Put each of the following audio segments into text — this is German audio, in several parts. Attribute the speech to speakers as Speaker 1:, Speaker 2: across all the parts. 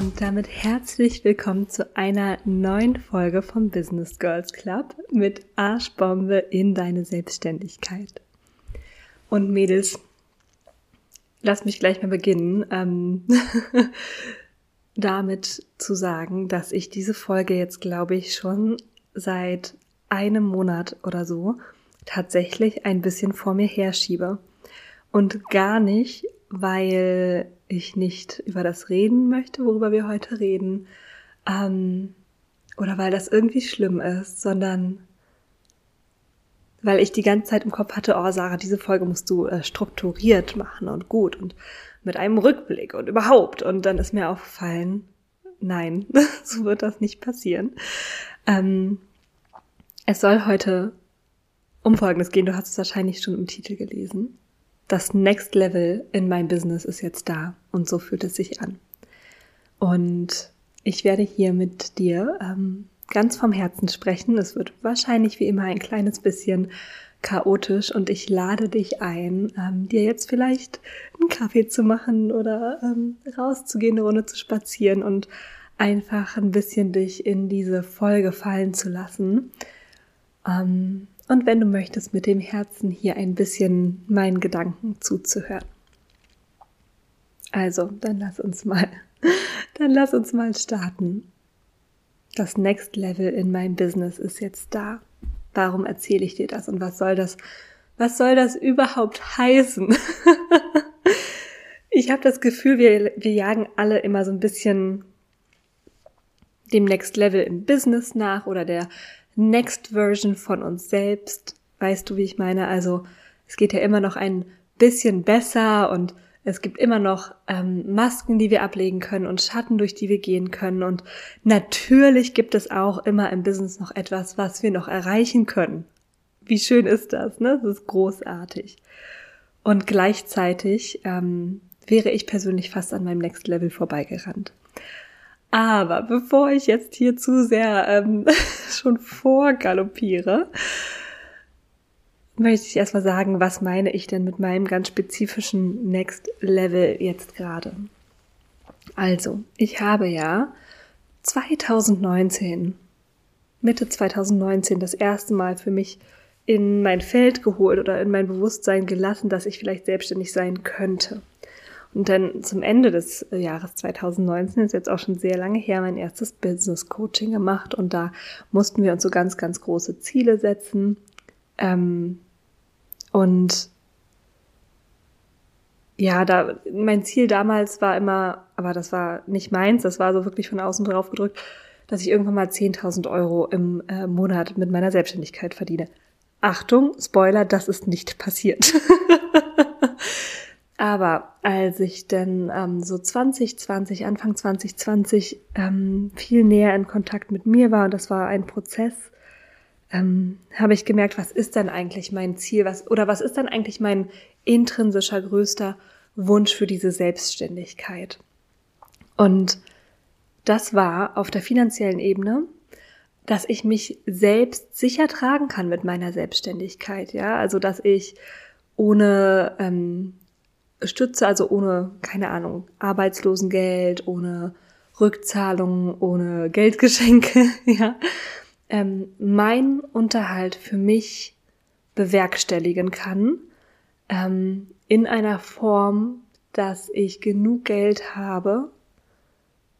Speaker 1: Und damit herzlich willkommen zu einer neuen Folge vom Business Girls Club mit Arschbombe in deine Selbstständigkeit. Und Mädels, lass mich gleich mal beginnen. Ähm damit zu sagen, dass ich diese Folge jetzt, glaube ich, schon seit einem Monat oder so tatsächlich ein bisschen vor mir herschiebe. Und gar nicht, weil ich nicht über das reden möchte, worüber wir heute reden, ähm, oder weil das irgendwie schlimm ist, sondern weil ich die ganze Zeit im Kopf hatte, oh Sarah, diese Folge musst du äh, strukturiert machen und gut und mit einem Rückblick und überhaupt. Und dann ist mir aufgefallen, nein, so wird das nicht passieren. Ähm, es soll heute um Folgendes gehen. Du hast es wahrscheinlich schon im Titel gelesen. Das Next Level in meinem Business ist jetzt da und so fühlt es sich an. Und ich werde hier mit dir ähm, ganz vom Herzen sprechen. Es wird wahrscheinlich wie immer ein kleines bisschen chaotisch und ich lade dich ein, ähm, dir jetzt vielleicht einen Kaffee zu machen oder ähm, rauszugehen, eine Runde zu spazieren und einfach ein bisschen dich in diese Folge fallen zu lassen. Ähm, und wenn du möchtest, mit dem Herzen hier ein bisschen meinen Gedanken zuzuhören. Also, dann lass uns mal, dann lass uns mal starten. Das Next Level in meinem Business ist jetzt da. Warum erzähle ich dir das und was soll das, was soll das überhaupt heißen? ich habe das Gefühl, wir, wir jagen alle immer so ein bisschen dem Next Level im Business nach oder der Next Version von uns selbst. Weißt du, wie ich meine? Also es geht ja immer noch ein bisschen besser und es gibt immer noch ähm, Masken, die wir ablegen können und Schatten, durch die wir gehen können. Und natürlich gibt es auch immer im Business noch etwas, was wir noch erreichen können. Wie schön ist das, ne? Das ist großartig. Und gleichzeitig ähm, wäre ich persönlich fast an meinem Next Level vorbeigerannt. Aber bevor ich jetzt hier zu sehr ähm, schon vorgaloppiere, möchte ich erstmal sagen, was meine ich denn mit meinem ganz spezifischen Next Level jetzt gerade. Also, ich habe ja 2019, Mitte 2019, das erste Mal für mich in mein Feld geholt oder in mein Bewusstsein gelassen, dass ich vielleicht selbstständig sein könnte. Und dann zum Ende des Jahres 2019 ist jetzt auch schon sehr lange her mein erstes Business Coaching gemacht und da mussten wir uns so ganz, ganz große Ziele setzen. Ähm, und ja, da, mein Ziel damals war immer, aber das war nicht meins, das war so wirklich von außen drauf gedrückt, dass ich irgendwann mal 10.000 Euro im äh, Monat mit meiner Selbstständigkeit verdiene. Achtung, Spoiler, das ist nicht passiert. aber als ich dann ähm, so 2020, Anfang 2020 ähm, viel näher in Kontakt mit mir war, und das war ein Prozess, ähm, habe ich gemerkt, was ist denn eigentlich mein Ziel, was oder was ist dann eigentlich mein intrinsischer größter Wunsch für diese Selbstständigkeit? Und das war auf der finanziellen Ebene, dass ich mich selbst sicher tragen kann mit meiner Selbstständigkeit, ja, also dass ich ohne ähm, Stütze, also ohne, keine Ahnung, Arbeitslosengeld, ohne Rückzahlungen, ohne Geldgeschenke, ja, ähm, mein Unterhalt für mich bewerkstelligen kann, ähm, in einer Form, dass ich genug Geld habe,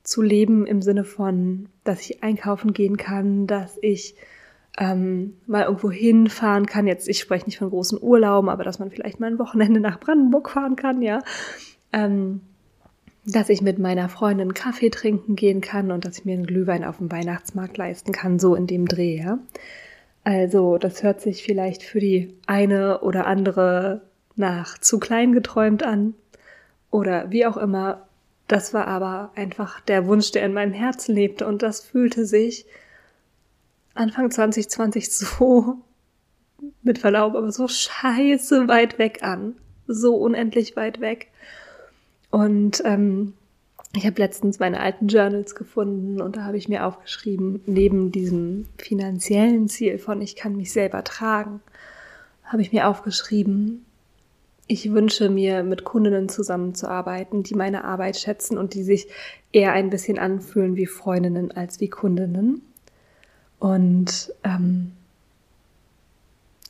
Speaker 1: zu leben im Sinne von, dass ich einkaufen gehen kann, dass ich ähm, mal irgendwo hinfahren kann. Jetzt, ich spreche nicht von großen Urlauben, aber dass man vielleicht mal ein Wochenende nach Brandenburg fahren kann, ja. Ähm, dass ich mit meiner Freundin Kaffee trinken gehen kann und dass ich mir einen Glühwein auf dem Weihnachtsmarkt leisten kann, so in dem Dreh, ja. Also, das hört sich vielleicht für die eine oder andere nach zu klein geträumt an oder wie auch immer. Das war aber einfach der Wunsch, der in meinem Herzen lebte und das fühlte sich Anfang 2020 so, mit Verlaub, aber so scheiße weit weg an. So unendlich weit weg. Und ähm, ich habe letztens meine alten Journals gefunden und da habe ich mir aufgeschrieben, neben diesem finanziellen Ziel von ich kann mich selber tragen, habe ich mir aufgeschrieben, ich wünsche mir mit Kundinnen zusammenzuarbeiten, die meine Arbeit schätzen und die sich eher ein bisschen anfühlen wie Freundinnen als wie Kundinnen. Und ähm,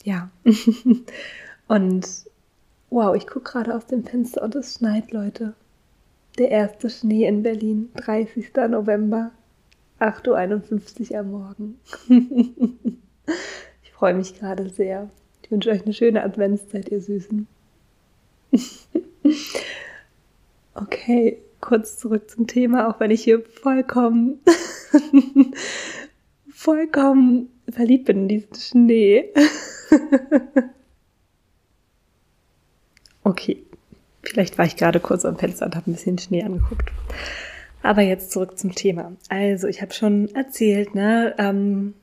Speaker 1: ja. und wow, ich gucke gerade aus dem Fenster und es schneit, Leute. Der erste Schnee in Berlin, 30. November, 8.51 Uhr am Morgen. ich freue mich gerade sehr. Ich wünsche euch eine schöne Adventszeit, ihr Süßen. okay, kurz zurück zum Thema, auch wenn ich hier vollkommen vollkommen verliebt bin in diesen Schnee. okay, vielleicht war ich gerade kurz am Fenster und habe ein bisschen Schnee angeguckt. Aber jetzt zurück zum Thema. Also, ich habe schon erzählt, ne, ähm,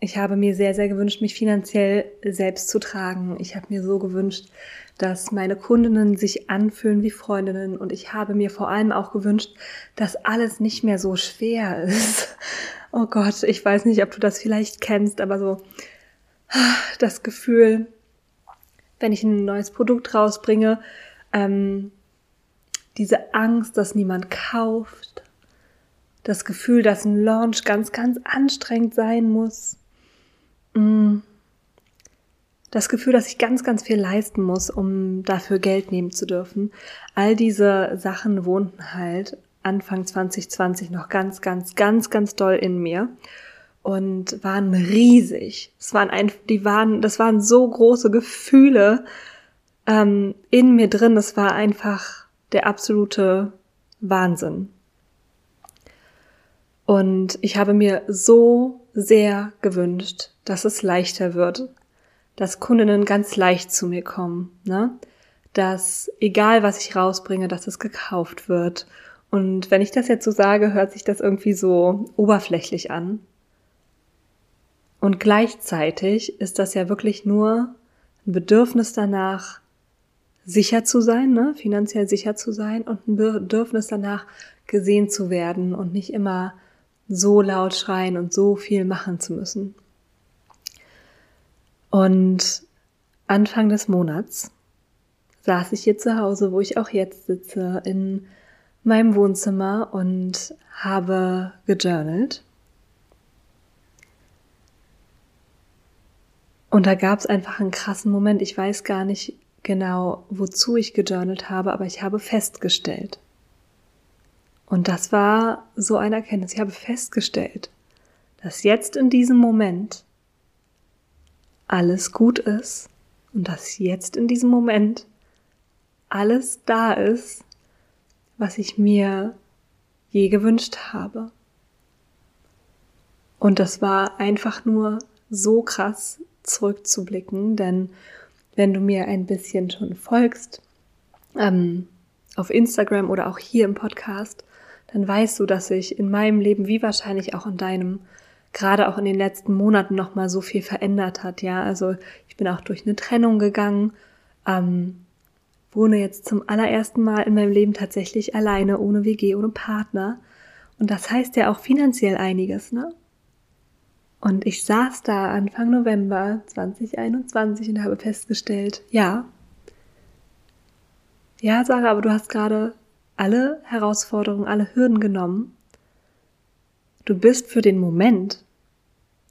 Speaker 1: ich habe mir sehr, sehr gewünscht, mich finanziell selbst zu tragen. Ich habe mir so gewünscht, dass meine Kundinnen sich anfühlen wie Freundinnen und ich habe mir vor allem auch gewünscht, dass alles nicht mehr so schwer ist oh Gott, ich weiß nicht, ob du das vielleicht kennst, aber so das Gefühl, wenn ich ein neues Produkt rausbringe, ähm, diese Angst, dass niemand kauft, das Gefühl, dass ein Launch ganz, ganz anstrengend sein muss, mm. das Gefühl, dass ich ganz, ganz viel leisten muss, um dafür Geld nehmen zu dürfen. All diese Sachen wohnten halt Anfang 2020 noch ganz, ganz, ganz, ganz doll in mir und waren riesig. Es waren ein, die waren, das waren so große Gefühle ähm, in mir drin. Das war einfach der absolute Wahnsinn. Und ich habe mir so sehr gewünscht, dass es leichter wird, dass Kundinnen ganz leicht zu mir kommen, ne? dass egal was ich rausbringe, dass es gekauft wird und wenn ich das jetzt so sage, hört sich das irgendwie so oberflächlich an. Und gleichzeitig ist das ja wirklich nur ein Bedürfnis danach, sicher zu sein, ne? finanziell sicher zu sein und ein Bedürfnis danach, gesehen zu werden und nicht immer so laut schreien und so viel machen zu müssen. Und Anfang des Monats saß ich hier zu Hause, wo ich auch jetzt sitze, in meinem Wohnzimmer und habe gejournalt. Und da gab es einfach einen krassen Moment. Ich weiß gar nicht genau, wozu ich gejournalt habe, aber ich habe festgestellt. Und das war so eine Erkenntnis. Ich habe festgestellt, dass jetzt in diesem Moment alles gut ist und dass jetzt in diesem Moment alles da ist, was ich mir je gewünscht habe. Und das war einfach nur so krass zurückzublicken, denn wenn du mir ein bisschen schon folgst, ähm, auf Instagram oder auch hier im Podcast, dann weißt du, dass sich in meinem Leben wie wahrscheinlich auch in deinem gerade auch in den letzten Monaten noch mal so viel verändert hat. Ja, also ich bin auch durch eine Trennung gegangen. Ähm, wohne jetzt zum allerersten Mal in meinem Leben tatsächlich alleine, ohne WG, ohne Partner. Und das heißt ja auch finanziell einiges, ne? Und ich saß da Anfang November 2021 und habe festgestellt, ja, ja, Sarah, aber du hast gerade alle Herausforderungen, alle Hürden genommen. Du bist für den Moment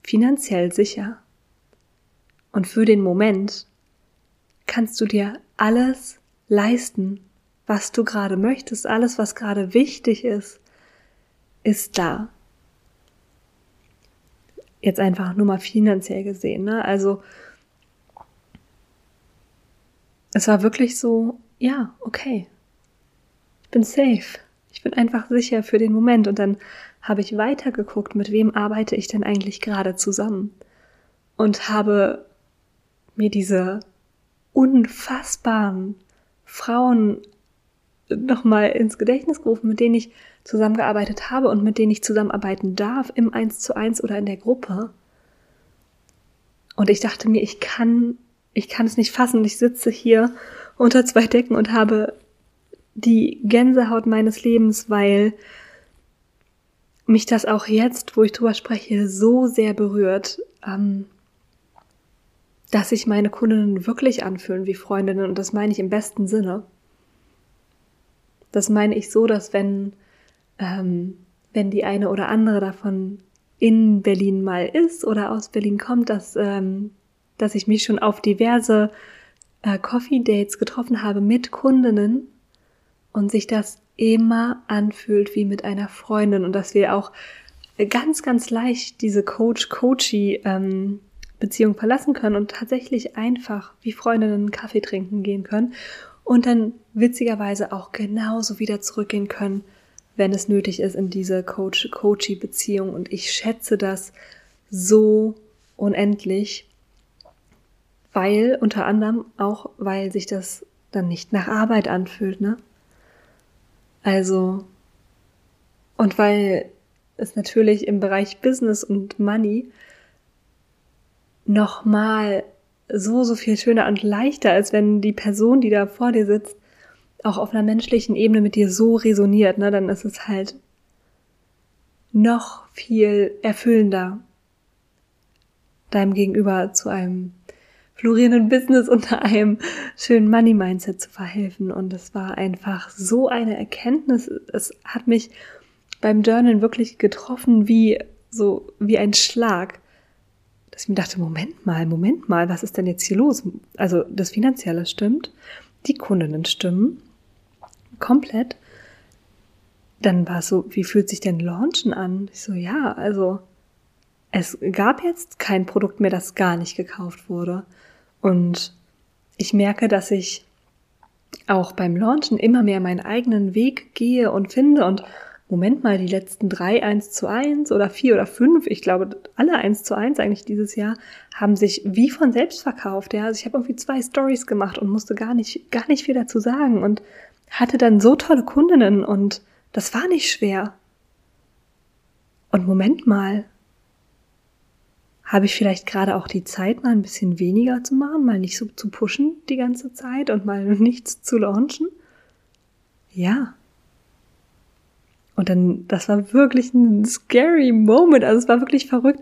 Speaker 1: finanziell sicher. Und für den Moment kannst du dir alles leisten, was du gerade möchtest, alles, was gerade wichtig ist, ist da. Jetzt einfach nur mal finanziell gesehen, ne? Also, es war wirklich so, ja, okay. Ich bin safe. Ich bin einfach sicher für den Moment. Und dann habe ich weitergeguckt, mit wem arbeite ich denn eigentlich gerade zusammen? Und habe mir diese unfassbaren Frauen nochmal ins Gedächtnis gerufen, mit denen ich zusammengearbeitet habe und mit denen ich zusammenarbeiten darf im Eins zu eins oder in der Gruppe. Und ich dachte mir, ich kann, ich kann es nicht fassen. Ich sitze hier unter zwei Decken und habe die Gänsehaut meines Lebens, weil mich das auch jetzt, wo ich drüber spreche, so sehr berührt, ähm, dass sich meine Kundinnen wirklich anfühlen wie Freundinnen und das meine ich im besten Sinne. Das meine ich so, dass wenn, ähm, wenn die eine oder andere davon in Berlin mal ist oder aus Berlin kommt, dass, ähm, dass ich mich schon auf diverse äh, Coffee Dates getroffen habe mit Kundinnen und sich das immer anfühlt wie mit einer Freundin und dass wir auch ganz, ganz leicht diese Coach-Coachy ähm, Beziehung verlassen können und tatsächlich einfach wie Freundinnen einen Kaffee trinken gehen können und dann witzigerweise auch genauso wieder zurückgehen können, wenn es nötig ist in diese Coach-Coachy-Beziehung. Und ich schätze das so unendlich, weil unter anderem auch, weil sich das dann nicht nach Arbeit anfühlt, ne? Also, und weil es natürlich im Bereich Business und Money nochmal so, so viel schöner und leichter, als wenn die Person, die da vor dir sitzt, auch auf einer menschlichen Ebene mit dir so resoniert, ne, dann ist es halt noch viel erfüllender, deinem Gegenüber zu einem florierenden Business unter einem schönen Money Mindset zu verhelfen. Und es war einfach so eine Erkenntnis. Es hat mich beim Journal wirklich getroffen wie so, wie ein Schlag dass ich mir dachte, Moment mal, Moment mal, was ist denn jetzt hier los? Also das Finanzielle stimmt, die Kundinnen stimmen, komplett. Dann war es so, wie fühlt sich denn Launchen an? Ich so, ja, also es gab jetzt kein Produkt mehr, das gar nicht gekauft wurde. Und ich merke, dass ich auch beim Launchen immer mehr meinen eigenen Weg gehe und finde und Moment mal, die letzten drei eins zu eins oder vier oder fünf, ich glaube alle eins zu eins eigentlich dieses Jahr, haben sich wie von selbst verkauft. Ja, also ich habe irgendwie zwei Stories gemacht und musste gar nicht, gar nicht viel dazu sagen und hatte dann so tolle Kundinnen und das war nicht schwer. Und Moment mal, habe ich vielleicht gerade auch die Zeit, mal ein bisschen weniger zu machen, mal nicht so zu pushen die ganze Zeit und mal nichts zu launchen? Ja, und dann, das war wirklich ein scary Moment. Also es war wirklich verrückt.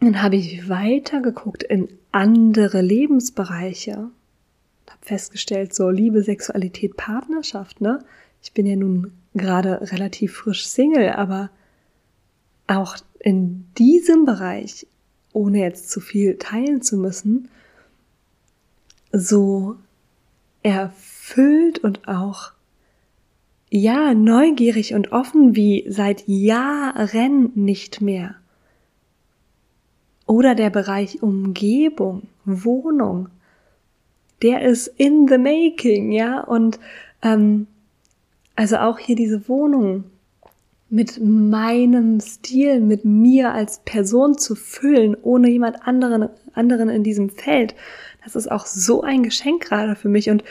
Speaker 1: Dann habe ich weiter geguckt in andere Lebensbereiche. Habe festgestellt, so Liebe, Sexualität, Partnerschaft, ne? Ich bin ja nun gerade relativ frisch Single, aber auch in diesem Bereich, ohne jetzt zu viel teilen zu müssen, so erfüllt und auch ja, neugierig und offen wie seit Jahren nicht mehr. Oder der Bereich Umgebung, Wohnung, der ist in the making, ja, und ähm, also auch hier diese Wohnung mit meinem Stil, mit mir als Person zu füllen, ohne jemand anderen, anderen in diesem Feld, das ist auch so ein Geschenk gerade für mich und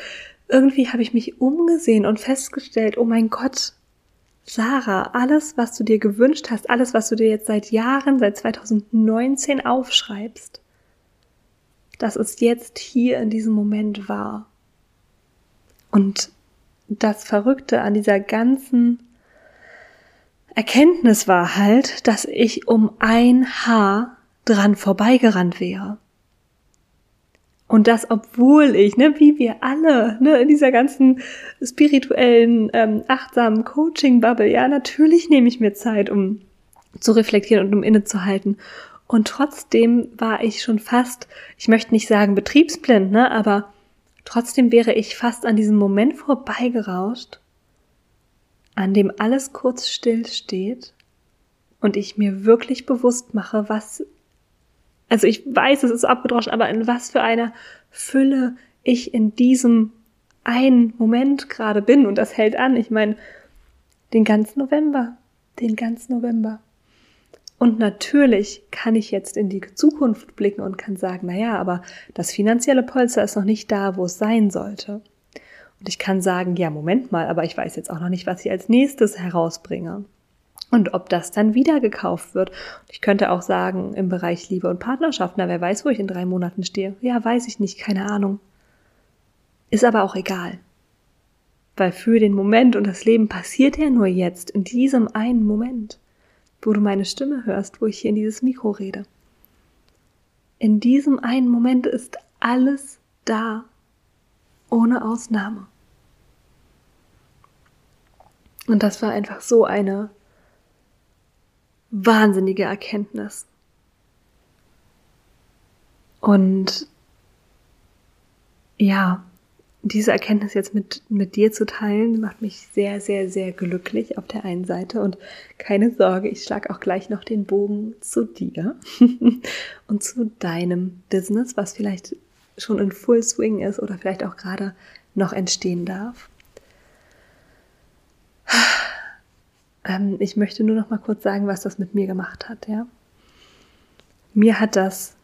Speaker 1: irgendwie habe ich mich umgesehen und festgestellt, oh mein Gott, Sarah, alles, was du dir gewünscht hast, alles, was du dir jetzt seit Jahren, seit 2019 aufschreibst, das ist jetzt hier in diesem Moment wahr. Und das Verrückte an dieser ganzen Erkenntnis war halt, dass ich um ein Haar dran vorbeigerannt wäre. Und das, obwohl ich, ne, wie wir alle, ne, in dieser ganzen spirituellen, ähm, achtsamen Coaching-Bubble, ja, natürlich nehme ich mir Zeit, um zu reflektieren und um innezuhalten. Und trotzdem war ich schon fast, ich möchte nicht sagen betriebsblind, ne, aber trotzdem wäre ich fast an diesem Moment vorbeigerauscht, an dem alles kurz still steht und ich mir wirklich bewusst mache, was, also ich weiß, es ist abgedroschen, aber in was für einer Fülle ich in diesem einen Moment gerade bin und das hält an. Ich meine, den ganzen November, den ganzen November. Und natürlich kann ich jetzt in die Zukunft blicken und kann sagen, na ja, aber das finanzielle Polster ist noch nicht da, wo es sein sollte. Und ich kann sagen, ja, Moment mal, aber ich weiß jetzt auch noch nicht, was ich als nächstes herausbringe. Und ob das dann wieder gekauft wird. Ich könnte auch sagen, im Bereich Liebe und Partnerschaft, na, wer weiß, wo ich in drei Monaten stehe. Ja, weiß ich nicht, keine Ahnung. Ist aber auch egal. Weil für den Moment und das Leben passiert ja nur jetzt, in diesem einen Moment wo du meine Stimme hörst, wo ich hier in dieses Mikro rede. In diesem einen Moment ist alles da, ohne Ausnahme. Und das war einfach so eine wahnsinnige Erkenntnis. Und ja, diese Erkenntnis jetzt mit, mit dir zu teilen, macht mich sehr, sehr, sehr glücklich auf der einen Seite. Und keine Sorge, ich schlage auch gleich noch den Bogen zu dir und zu deinem Business, was vielleicht schon in Full Swing ist oder vielleicht auch gerade noch entstehen darf. Ähm, ich möchte nur noch mal kurz sagen, was das mit mir gemacht hat, ja. Mir hat das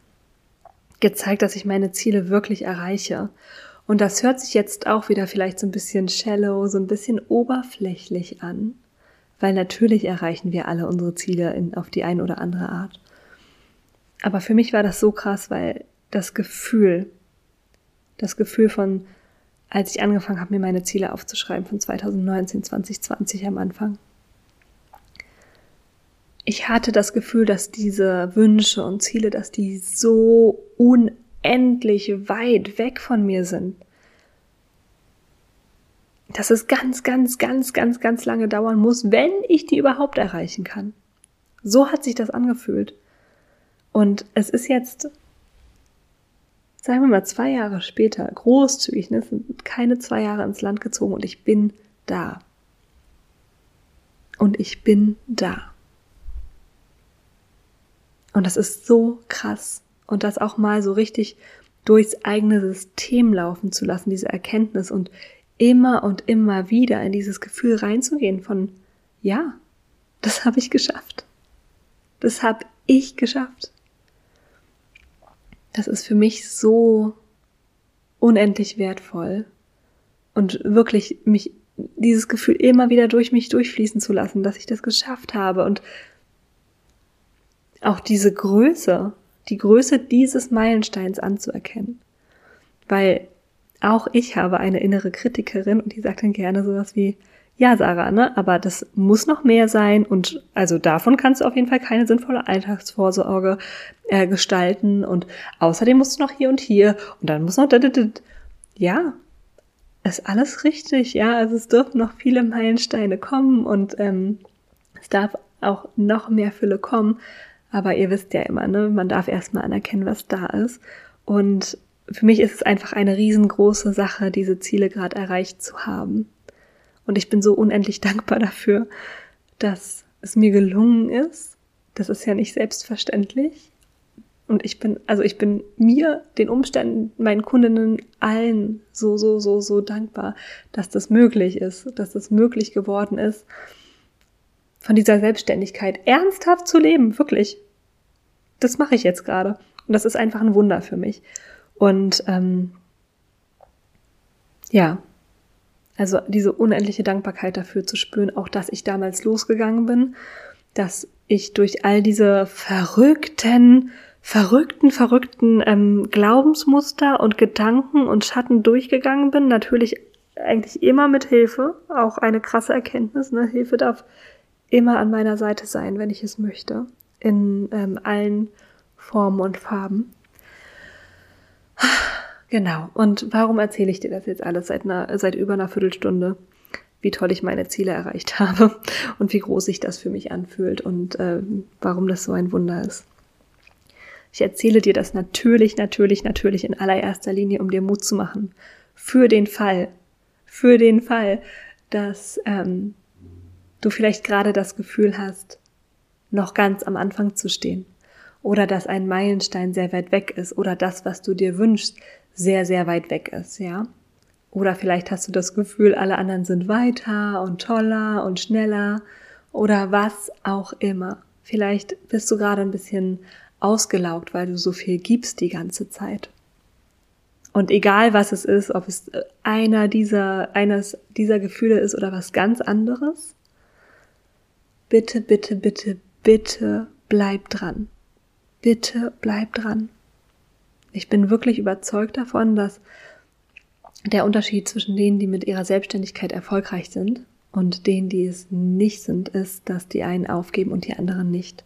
Speaker 1: gezeigt, dass ich meine Ziele wirklich erreiche und das hört sich jetzt auch wieder vielleicht so ein bisschen shallow, so ein bisschen oberflächlich an, weil natürlich erreichen wir alle unsere Ziele in, auf die eine oder andere Art. Aber für mich war das so krass, weil das Gefühl, das Gefühl von, als ich angefangen habe, mir meine Ziele aufzuschreiben von 2019, 2020 am Anfang. Ich hatte das Gefühl, dass diese Wünsche und Ziele, dass die so un endlich weit weg von mir sind. Dass es ganz, ganz, ganz, ganz, ganz lange dauern muss, wenn ich die überhaupt erreichen kann. So hat sich das angefühlt. Und es ist jetzt, sagen wir mal, zwei Jahre später, großzügig, ne, sind keine zwei Jahre ins Land gezogen und ich bin da. Und ich bin da. Und das ist so krass und das auch mal so richtig durchs eigene System laufen zu lassen, diese Erkenntnis und immer und immer wieder in dieses Gefühl reinzugehen von, ja, das habe ich geschafft. Das habe ich geschafft. Das ist für mich so unendlich wertvoll und wirklich mich dieses Gefühl immer wieder durch mich durchfließen zu lassen, dass ich das geschafft habe und auch diese Größe, die Größe dieses Meilensteins anzuerkennen. Weil auch ich habe eine innere Kritikerin und die sagt dann gerne sowas wie, ja, Sarah, ne, aber das muss noch mehr sein und also davon kannst du auf jeden Fall keine sinnvolle Alltagsvorsorge äh, gestalten und außerdem musst du noch hier und hier und dann muss noch ja, ist alles richtig, ja, also es dürfen noch viele Meilensteine kommen und ähm, es darf auch noch mehr Fülle kommen, aber ihr wisst ja immer, ne, man darf erstmal anerkennen, was da ist. Und für mich ist es einfach eine riesengroße Sache, diese Ziele gerade erreicht zu haben. Und ich bin so unendlich dankbar dafür, dass es mir gelungen ist. Das ist ja nicht selbstverständlich. Und ich bin, also ich bin mir, den Umständen, meinen Kundinnen, allen so, so, so, so dankbar, dass das möglich ist, dass das möglich geworden ist von dieser Selbstständigkeit ernsthaft zu leben, wirklich. Das mache ich jetzt gerade. Und das ist einfach ein Wunder für mich. Und ähm, ja, also diese unendliche Dankbarkeit dafür zu spüren, auch dass ich damals losgegangen bin, dass ich durch all diese verrückten, verrückten, verrückten ähm, Glaubensmuster und Gedanken und Schatten durchgegangen bin. Natürlich eigentlich immer mit Hilfe, auch eine krasse Erkenntnis. Ne? Hilfe darf immer an meiner Seite sein, wenn ich es möchte, in ähm, allen Formen und Farben. Genau. Und warum erzähle ich dir das jetzt alles seit, einer, seit über einer Viertelstunde? Wie toll ich meine Ziele erreicht habe und wie groß sich das für mich anfühlt und äh, warum das so ein Wunder ist. Ich erzähle dir das natürlich, natürlich, natürlich in allererster Linie, um dir Mut zu machen. Für den Fall, für den Fall, dass ähm, du vielleicht gerade das Gefühl hast, noch ganz am Anfang zu stehen. Oder dass ein Meilenstein sehr weit weg ist oder das, was du dir wünschst, sehr, sehr weit weg ist, ja. Oder vielleicht hast du das Gefühl, alle anderen sind weiter und toller und schneller oder was auch immer. Vielleicht bist du gerade ein bisschen ausgelaugt, weil du so viel gibst die ganze Zeit. Und egal was es ist, ob es einer dieser, eines dieser Gefühle ist oder was ganz anderes, bitte, bitte, bitte, bitte bleib dran. Bitte bleib dran. Ich bin wirklich überzeugt davon, dass der Unterschied zwischen denen, die mit ihrer Selbstständigkeit erfolgreich sind und denen, die es nicht sind, ist, dass die einen aufgeben und die anderen nicht.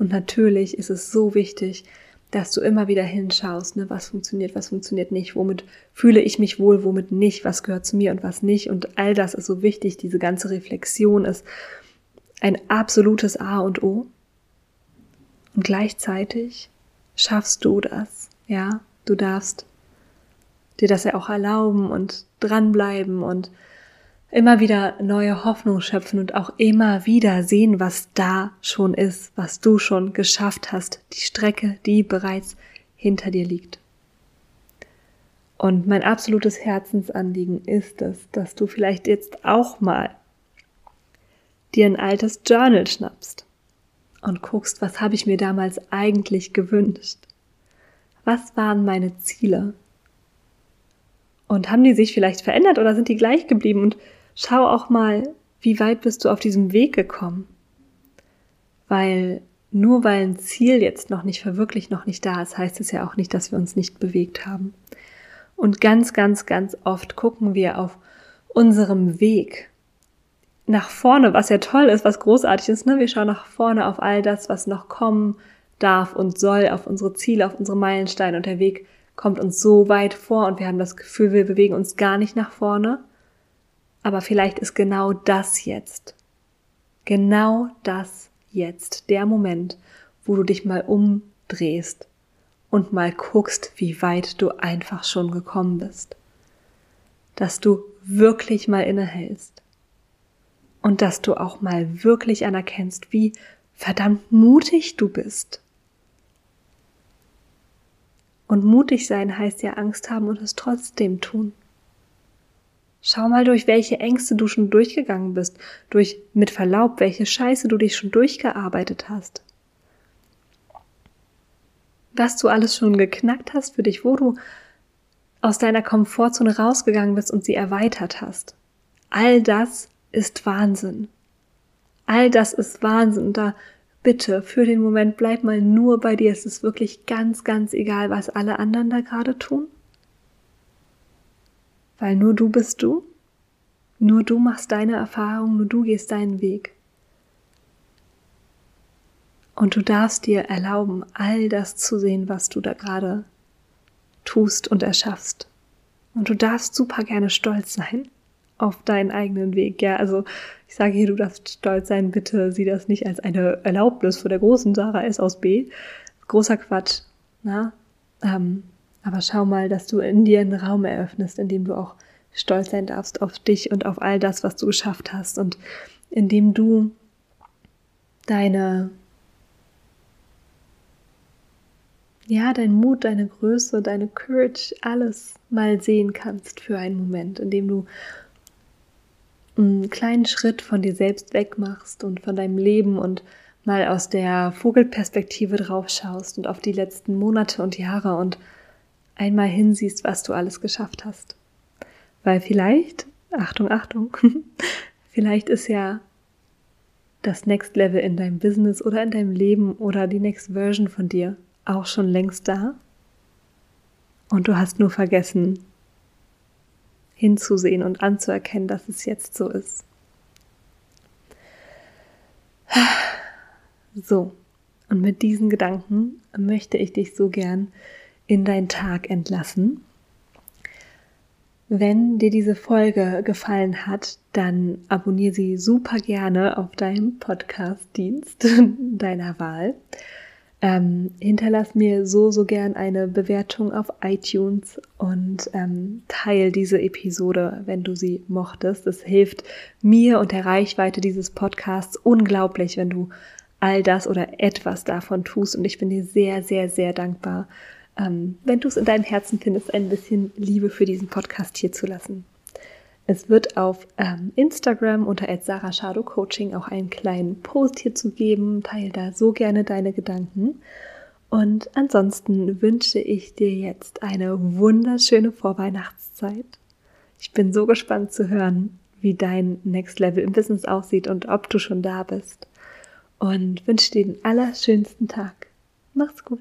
Speaker 1: Und natürlich ist es so wichtig, dass du immer wieder hinschaust, ne, was funktioniert, was funktioniert nicht, womit fühle ich mich wohl, womit nicht, was gehört zu mir und was nicht. Und all das ist so wichtig. Diese ganze Reflexion ist ein absolutes A und O. Und gleichzeitig schaffst du das, ja. Du darfst dir das ja auch erlauben und dranbleiben und immer wieder neue Hoffnung schöpfen und auch immer wieder sehen, was da schon ist, was du schon geschafft hast, die Strecke, die bereits hinter dir liegt. Und mein absolutes Herzensanliegen ist es, dass du vielleicht jetzt auch mal dir ein altes Journal schnappst und guckst, was habe ich mir damals eigentlich gewünscht? Was waren meine Ziele? Und haben die sich vielleicht verändert oder sind die gleich geblieben? Und schau auch mal, wie weit bist du auf diesem Weg gekommen? Weil nur weil ein Ziel jetzt noch nicht verwirklicht, noch nicht da ist, heißt es ja auch nicht, dass wir uns nicht bewegt haben. Und ganz, ganz, ganz oft gucken wir auf unserem Weg nach vorne, was ja toll ist, was großartig ist. Ne? Wir schauen nach vorne auf all das, was noch kommen darf und soll, auf unsere Ziele, auf unsere Meilensteine. Und der Weg kommt uns so weit vor und wir haben das Gefühl, wir bewegen uns gar nicht nach vorne. Aber vielleicht ist genau das jetzt, genau das jetzt der Moment, wo du dich mal umdrehst und mal guckst, wie weit du einfach schon gekommen bist. Dass du wirklich mal innehältst und dass du auch mal wirklich anerkennst, wie verdammt mutig du bist. Und mutig sein heißt ja Angst haben und es trotzdem tun. Schau mal, durch welche Ängste du schon durchgegangen bist, durch, mit Verlaub, welche Scheiße du dich schon durchgearbeitet hast. Was du alles schon geknackt hast für dich, wo du aus deiner Komfortzone rausgegangen bist und sie erweitert hast. All das ist Wahnsinn. All das ist Wahnsinn. Da bitte für den Moment bleib mal nur bei dir. Es ist wirklich ganz, ganz egal, was alle anderen da gerade tun weil nur du bist du, nur du machst deine Erfahrung, nur du gehst deinen Weg. Und du darfst dir erlauben, all das zu sehen, was du da gerade tust und erschaffst. Und du darfst super gerne stolz sein auf deinen eigenen Weg. Ja, also ich sage hier, du darfst stolz sein, bitte sieh das nicht als eine Erlaubnis vor der großen Sarah S aus B. Großer Quatsch. Na? Ähm, aber schau mal, dass du in dir einen Raum eröffnest, in dem du auch stolz sein darfst auf dich und auf all das, was du geschafft hast und in dem du deine, ja, dein Mut, deine Größe, deine Courage, alles mal sehen kannst für einen Moment, in dem du einen kleinen Schritt von dir selbst wegmachst und von deinem Leben und mal aus der Vogelperspektive drauf schaust und auf die letzten Monate und Jahre und einmal hinsiehst, was du alles geschafft hast. Weil vielleicht, Achtung, Achtung, vielleicht ist ja das Next Level in deinem Business oder in deinem Leben oder die Next Version von dir auch schon längst da. Und du hast nur vergessen, hinzusehen und anzuerkennen, dass es jetzt so ist. So, und mit diesen Gedanken möchte ich dich so gern in deinen Tag entlassen. Wenn dir diese Folge gefallen hat, dann abonniere sie super gerne auf deinem Podcast-Dienst deiner Wahl. Ähm, hinterlass mir so, so gern eine Bewertung auf iTunes und ähm, teil diese Episode, wenn du sie mochtest. Es hilft mir und der Reichweite dieses Podcasts unglaublich, wenn du all das oder etwas davon tust. Und ich bin dir sehr, sehr, sehr dankbar, ähm, wenn du es in deinem Herzen findest, ein bisschen Liebe für diesen Podcast hier zu lassen. Es wird auf ähm, Instagram unter Coaching auch einen kleinen Post hierzu geben. Teil da so gerne deine Gedanken. Und ansonsten wünsche ich dir jetzt eine wunderschöne Vorweihnachtszeit. Ich bin so gespannt zu hören, wie dein Next Level im Business aussieht und ob du schon da bist. Und wünsche dir den allerschönsten Tag. Mach's gut.